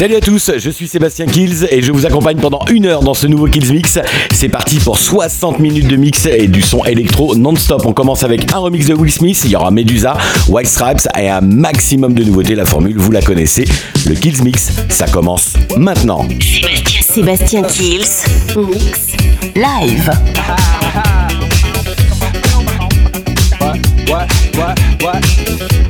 Salut à tous, je suis Sébastien Kills et je vous accompagne pendant une heure dans ce nouveau Kills Mix. C'est parti pour 60 minutes de mix et du son électro non-stop. On commence avec un remix de Will Smith, il y aura Medusa, White Stripes et un maximum de nouveautés. La formule, vous la connaissez. Le Kills Mix, ça commence maintenant. Sébastien Kills, mix, live. What, what, what?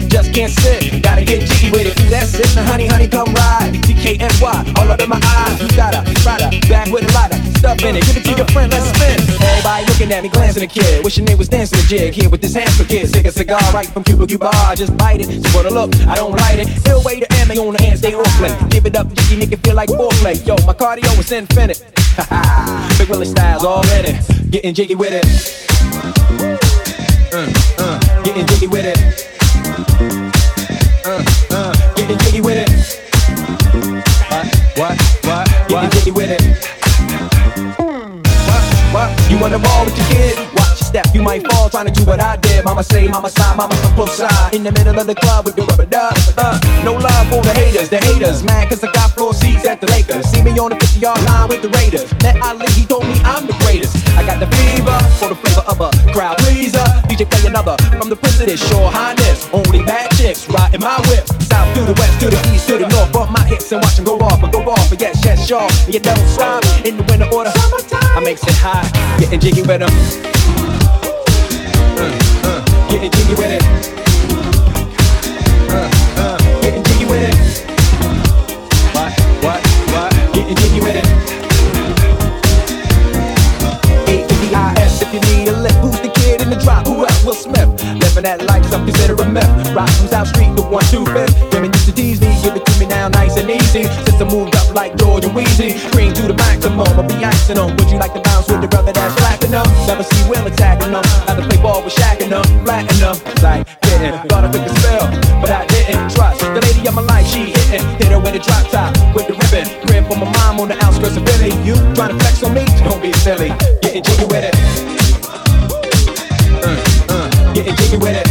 Just can't sit, gotta get jiggy with it. That's it. Now, honey, honey, come ride. DKNY, all up in my eyes. You gotta, rider, back with a lighter. Stuff in it, give it to your friend, let's spin. Everybody looking at me, glancing a kid. Wishing they was dancing a jig here with this hamster kid. Stick a cigar right from Cuba Cuba. I just bite it. So for the look, I don't write it. Still way to ammo on the hand, stay play. Give it up, jiggy, make it feel like foreplay. Yo, my cardio is infinite. Ha ha. Big Willie styles all in it. Getting jiggy with it. Uh, uh, getting jiggy with it. You wanna ball with your kid? Watch your step, you might fall trying to do what I did. Mama say, mama side, mama some close side. In the middle of the club with the rubber duck. Uh, no love for the haters, the haters. Mad cause I got floor seats at the Lakers. See me on the 50 yard line with the Raiders. Met Ali, he told me I'm the greatest. I got the fever for the flavor of a crowd pleaser. DJ play another from the this shore highness. Only bad chicks riding my whip. South to the west, to the east, to the north. Bump my hips and watch them go off and go off. But yes, yes, sure. You don't stop in the winter order. I makes it high, getting jiggy with them. Uh, uh, getting jiggy with it. Uh, getting jiggy with it. What, what, what? Getting jiggy with it. A-E-I-S, if you need a lift, who's the kid in the drop? Who else? Will Smith. Living that life, some consider a myth. Rock from South Street to 125th. Women used to tease me, give it to me now nice and easy. Since I moved up like George and Weezy. Green to the maximum, I'll be icing them. Would you like to bounce with the brother that's blacking up? Never see Will attacking them. Rather play ball with Shaq and them, flatten them. Like, getting, thought I took a spell, but I didn't trust. The lady of my life, she hitting. Hit her with a drop top, with the ribbon. Crib for my mom on the outskirts of Philly. You trying to flex on me? Don't be silly. Getting jiggy with it. Uh, uh, getting jiggy with it.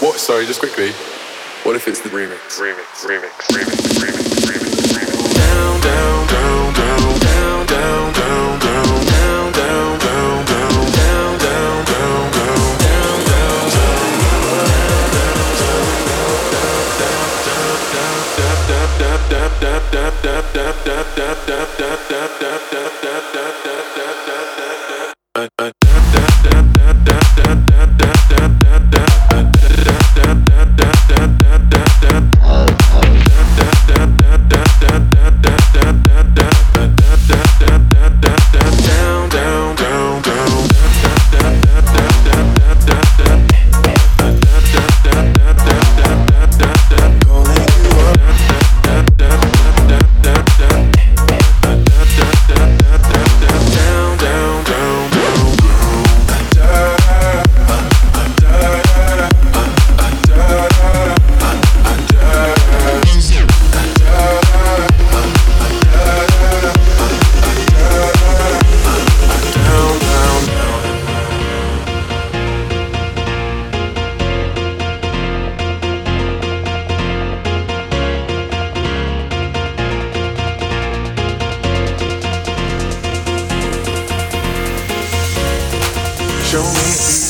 What? Sorry, just quickly. What if it's the remix? Remix, remix, remix, remix, remix, remix. down, down, down, down, down, down, down, down, down, down, down, down, down, down, down, down, down, down.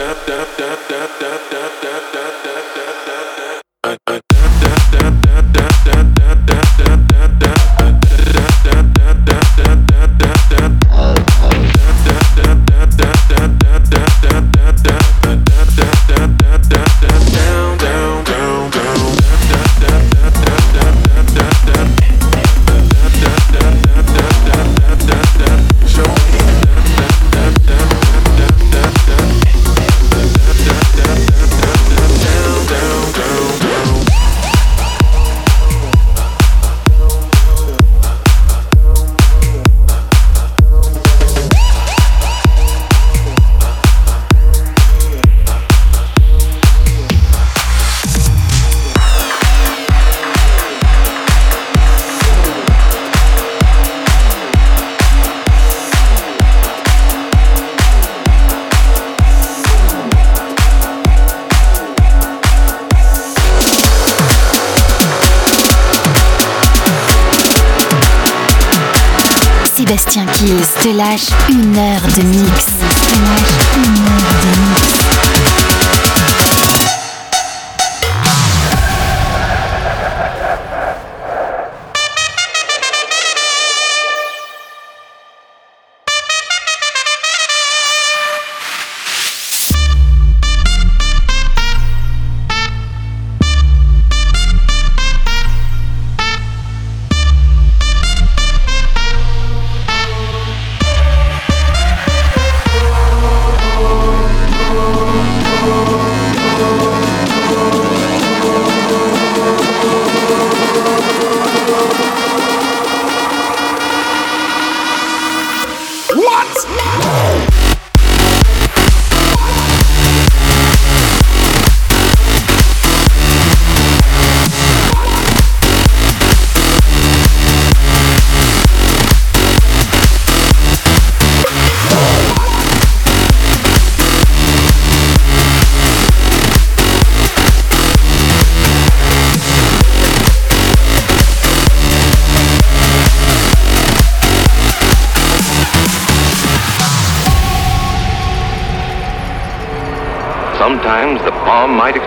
da da da da da da da da te lâche une heure de mix. Sometimes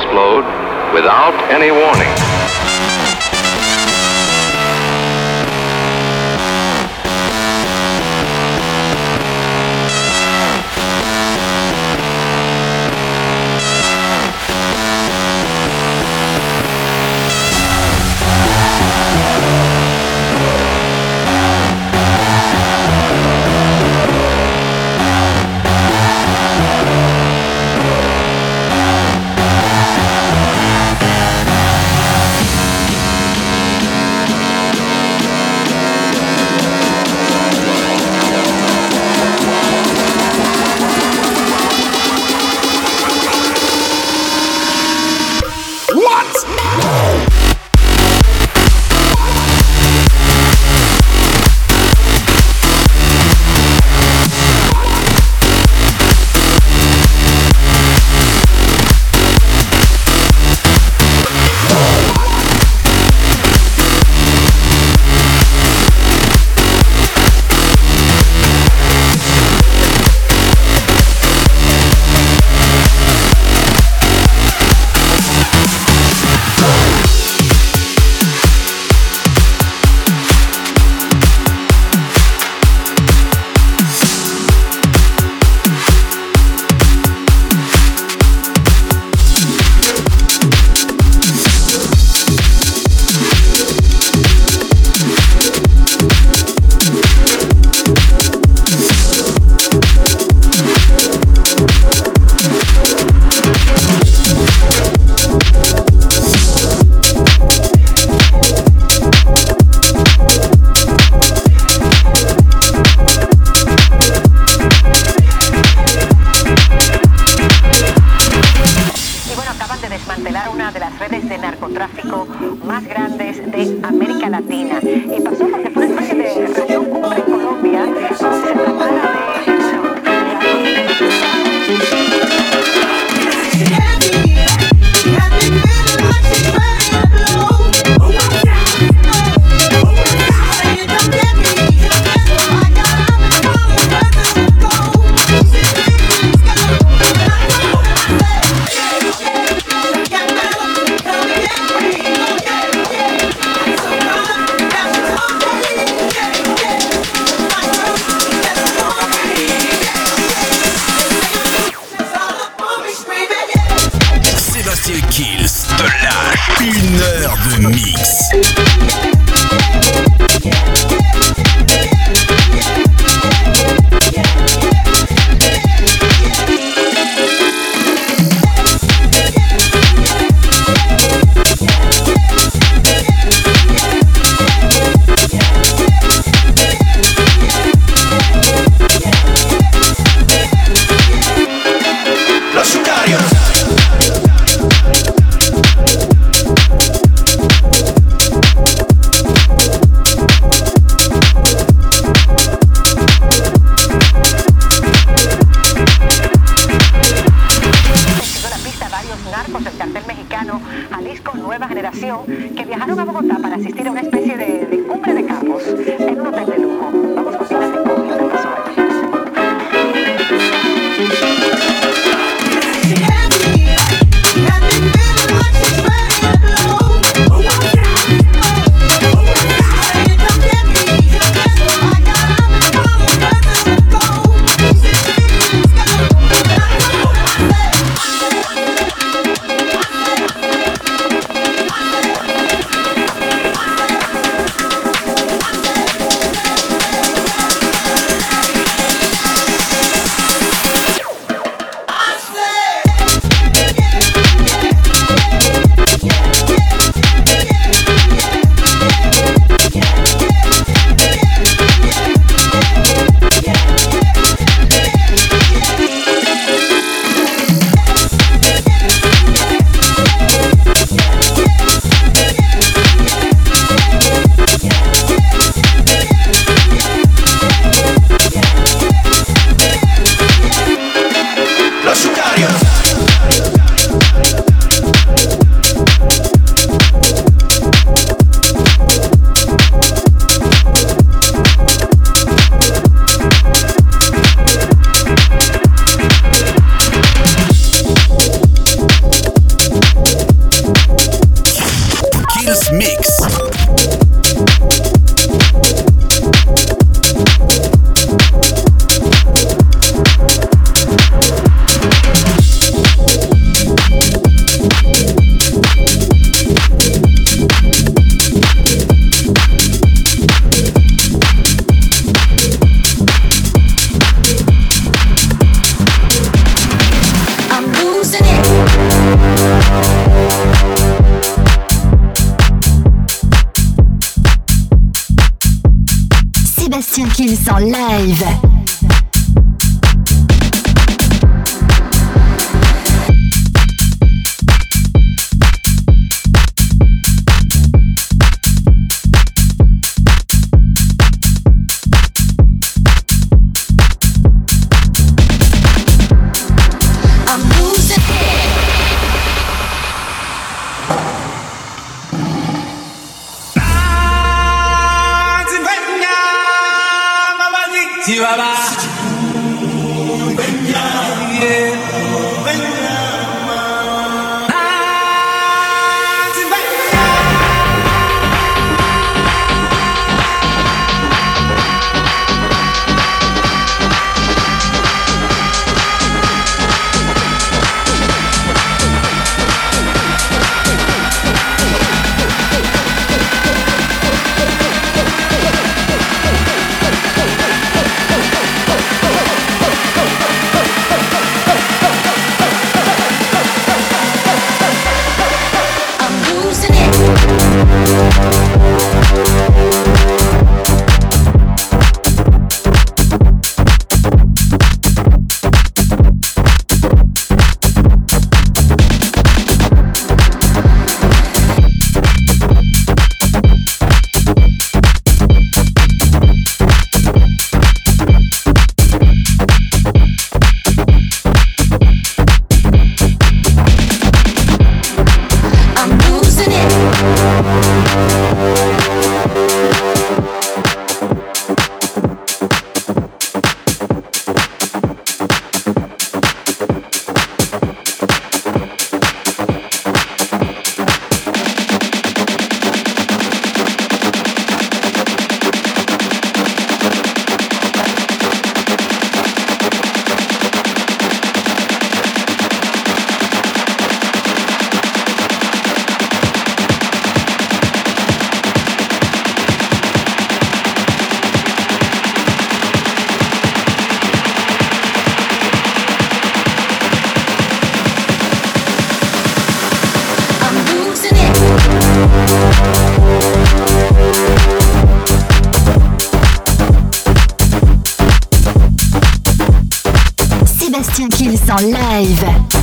en live.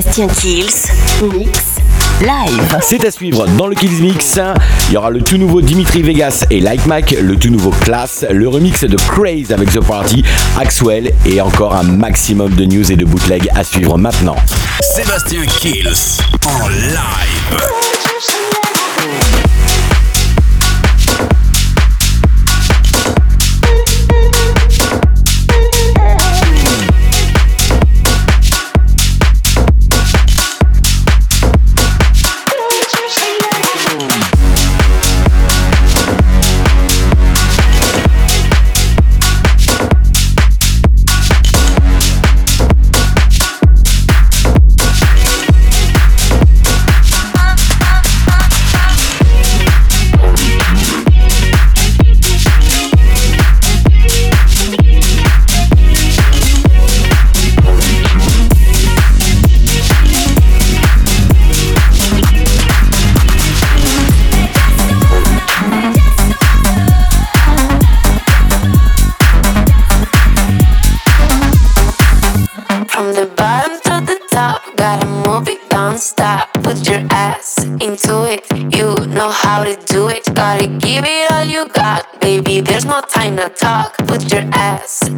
Sébastien Kills, mix live. C'est à suivre dans le Kills Mix. Il y aura le tout nouveau Dimitri Vegas et Like Mac, le tout nouveau Class, le remix de Craze avec The Party, Axwell et encore un maximum de news et de bootleg à suivre maintenant. Sébastien Kills en live.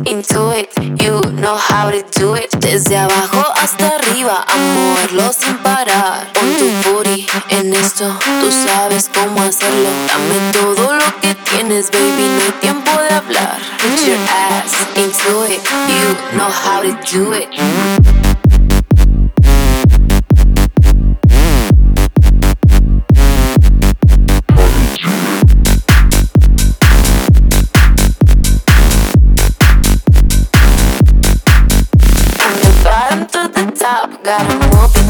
Into it, you know how to do it. Desde abajo hasta arriba, a moverlo sin parar. Pon tu booty en esto, tú sabes cómo hacerlo. Dame todo lo que tienes, baby, no hay tiempo de hablar. Put your ass into it, you know how to do it. that I'm open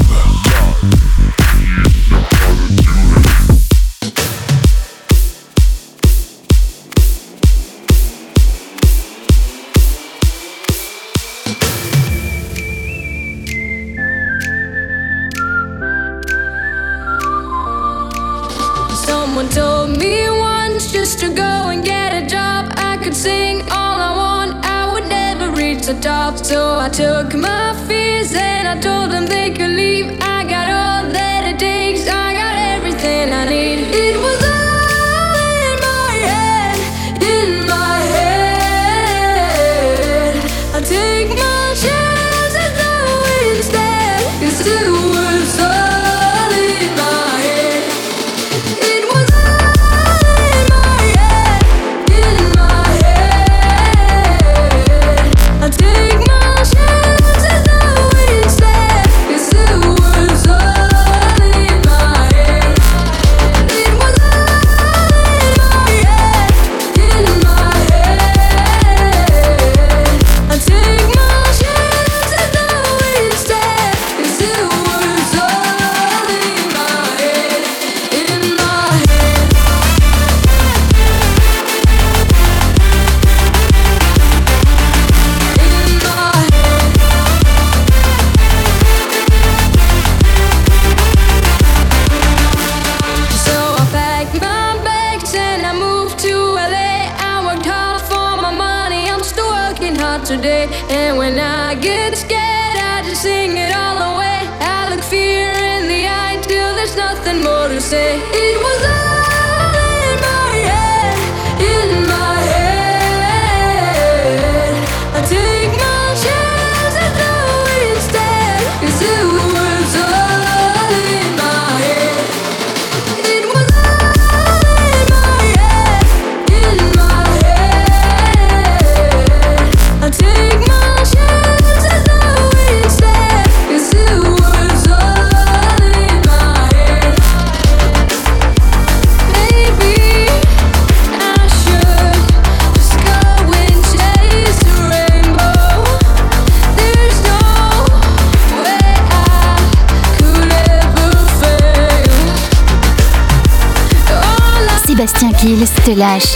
Teşekkürler.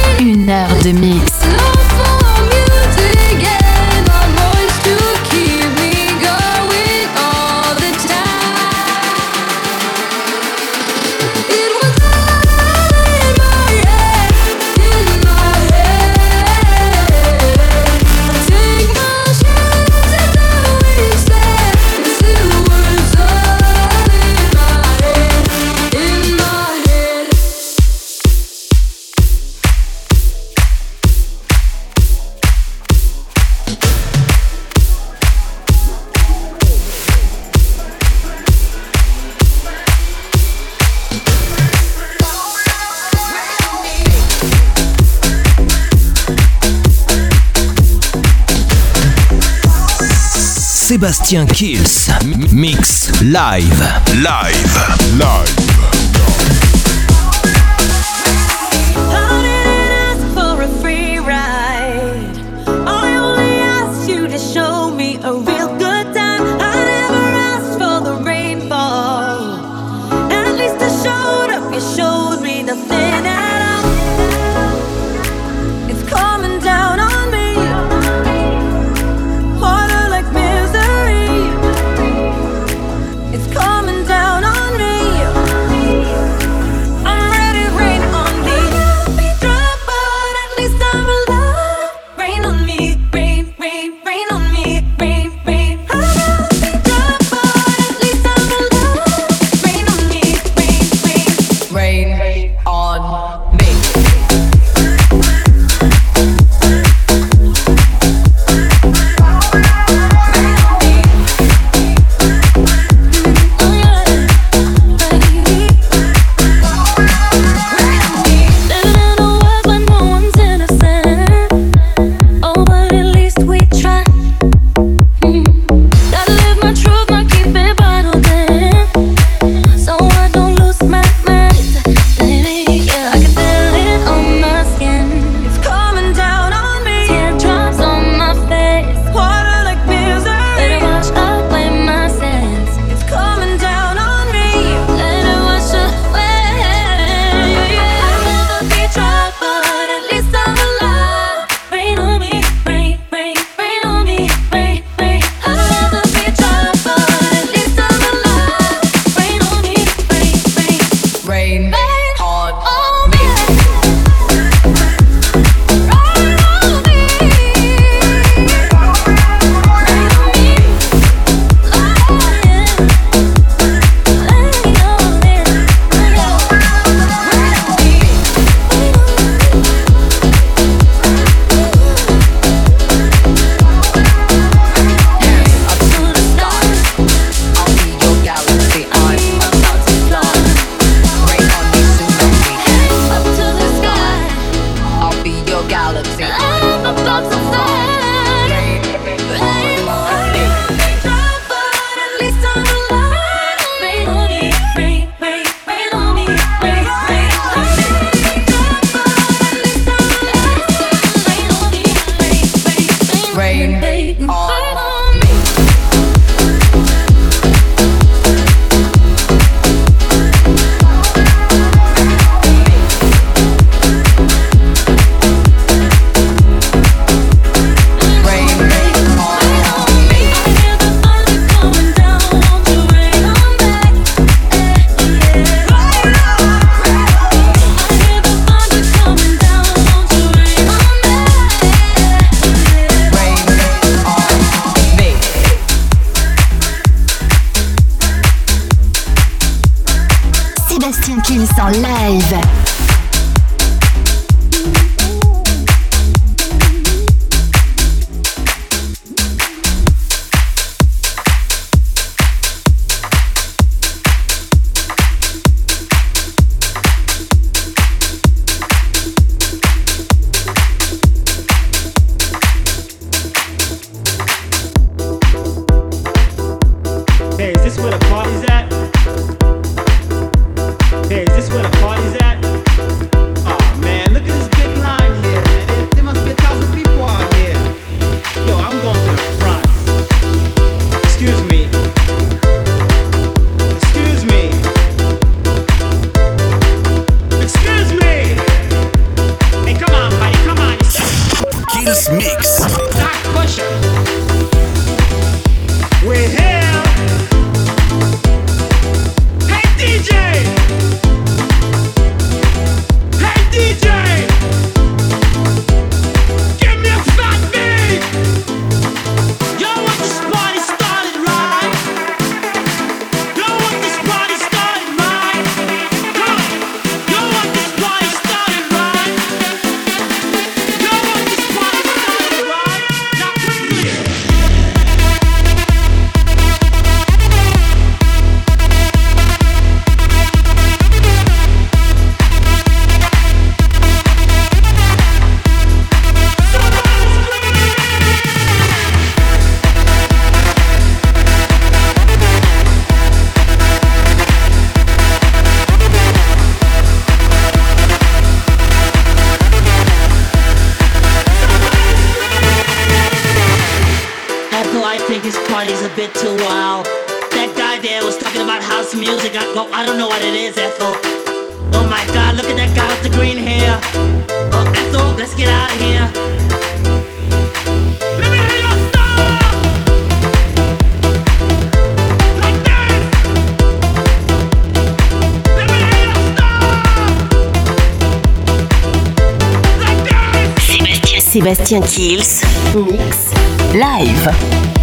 Sébastien Kills. Mix live. Live. Live. qu'il s'enlève! bit too wild. That guy there was talking about house music. I go, I don't know what it is, Ethel. Oh my god, look at that guy with the green hair. Oh, Ethel, let's get out of here. Sébastien Kills, Mix, Live.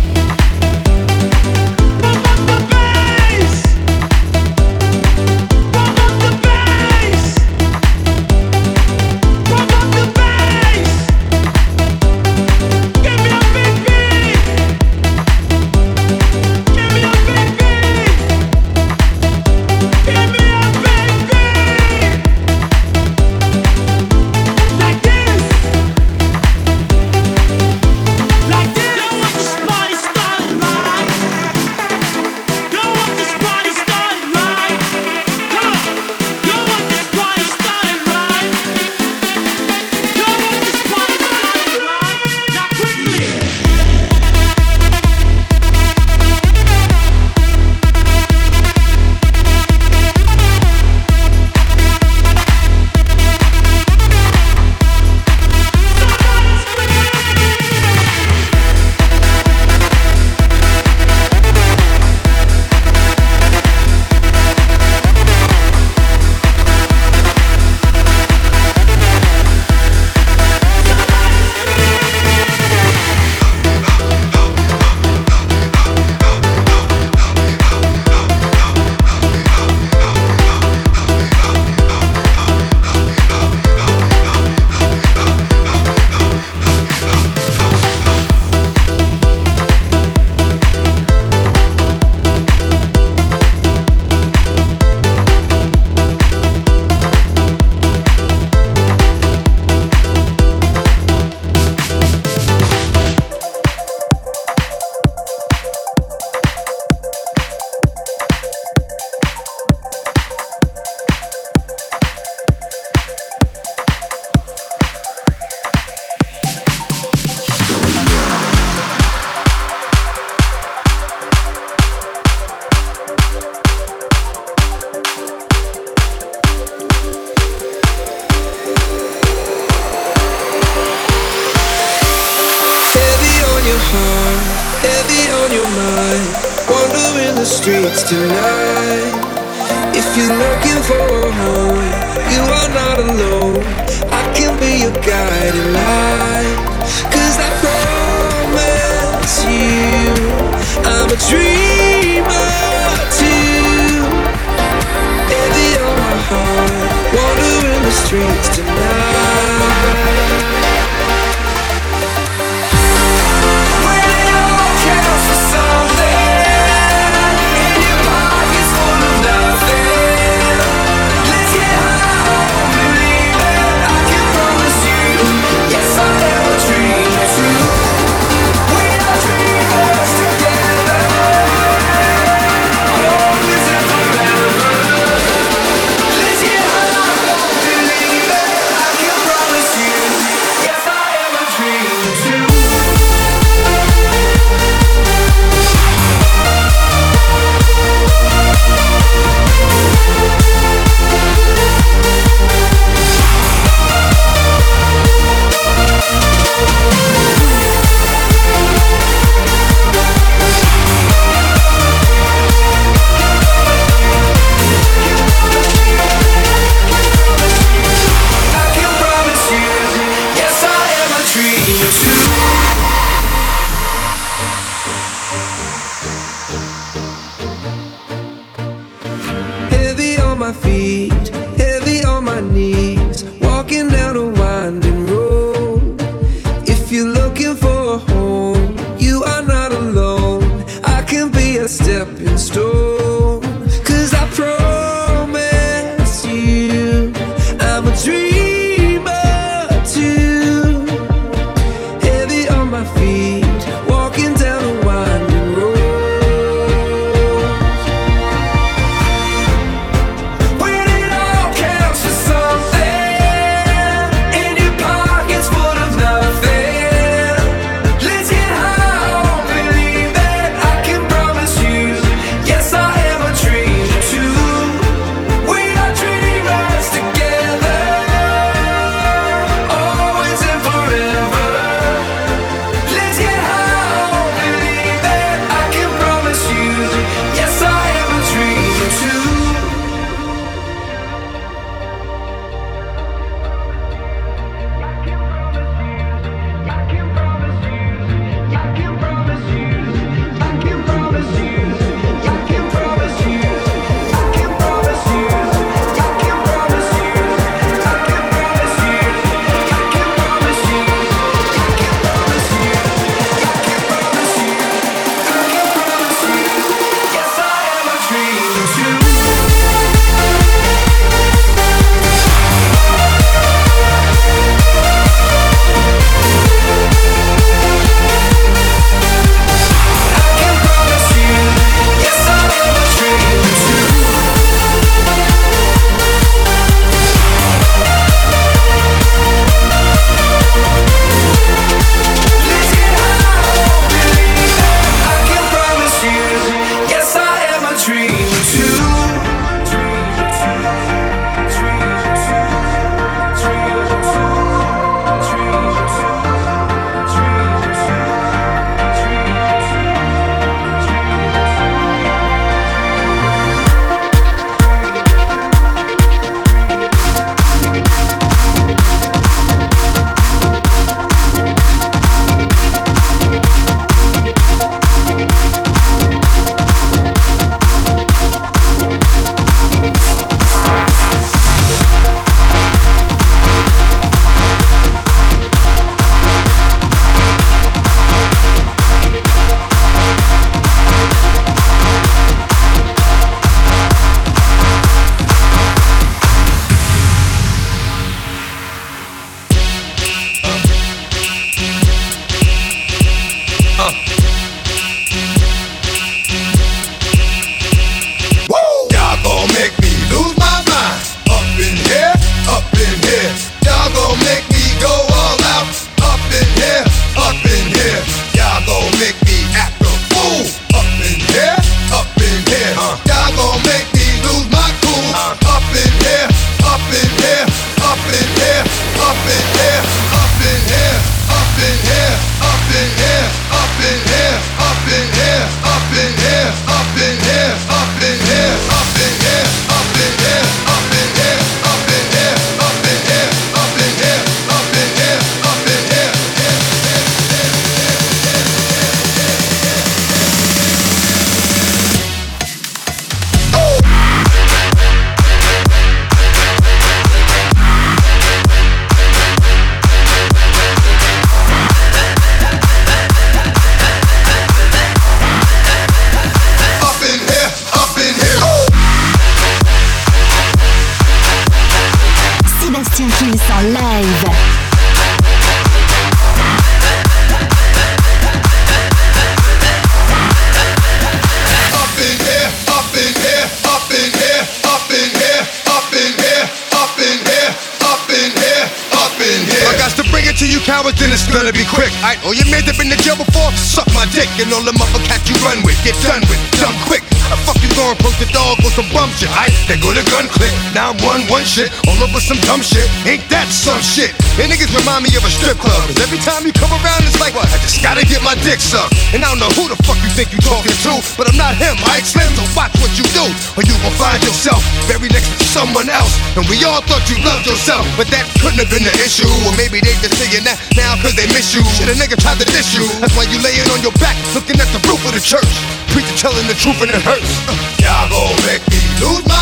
curse while you laying on your back, looking at the roof of the church. Preacher telling the truth and it hurts. Uh, y'all gon' make me lose my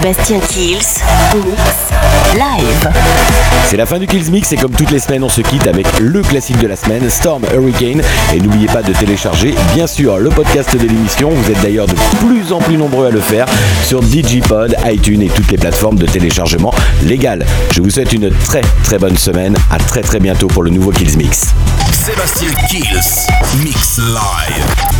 Sébastien Kills, Mix, Live. C'est la fin du Kills Mix et comme toutes les semaines, on se quitte avec le classique de la semaine, Storm Hurricane. Et n'oubliez pas de télécharger, bien sûr, le podcast de l'émission. Vous êtes d'ailleurs de plus en plus nombreux à le faire sur Digipod, iTunes et toutes les plateformes de téléchargement légales. Je vous souhaite une très très bonne semaine. À très très bientôt pour le nouveau Kills Mix. Sébastien Kills. Mix live.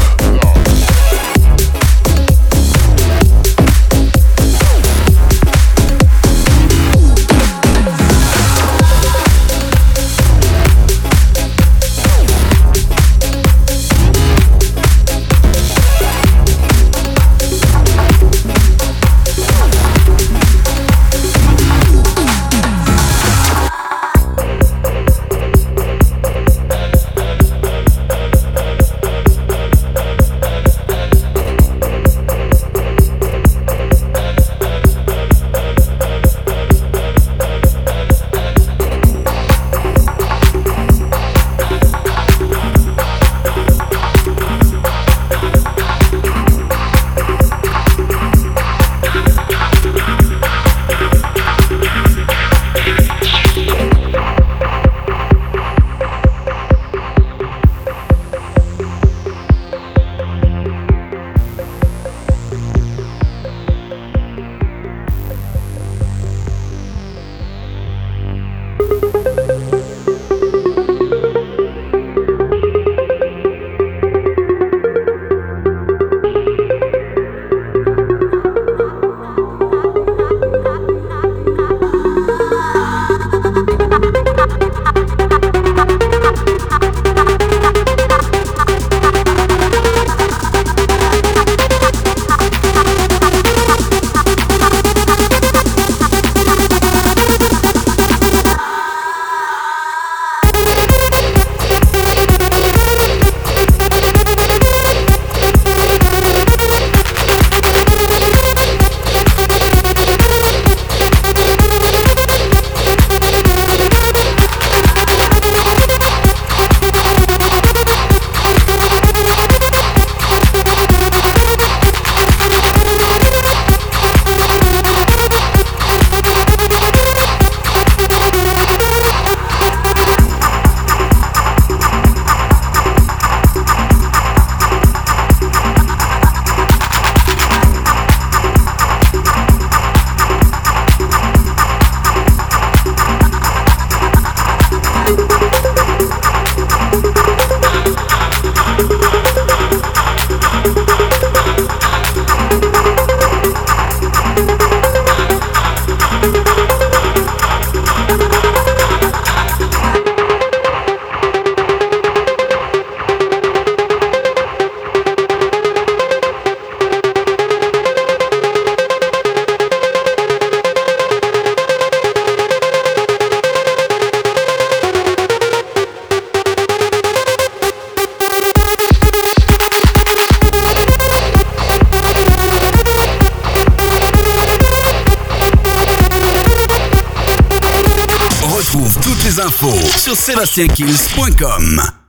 ClassichHills.com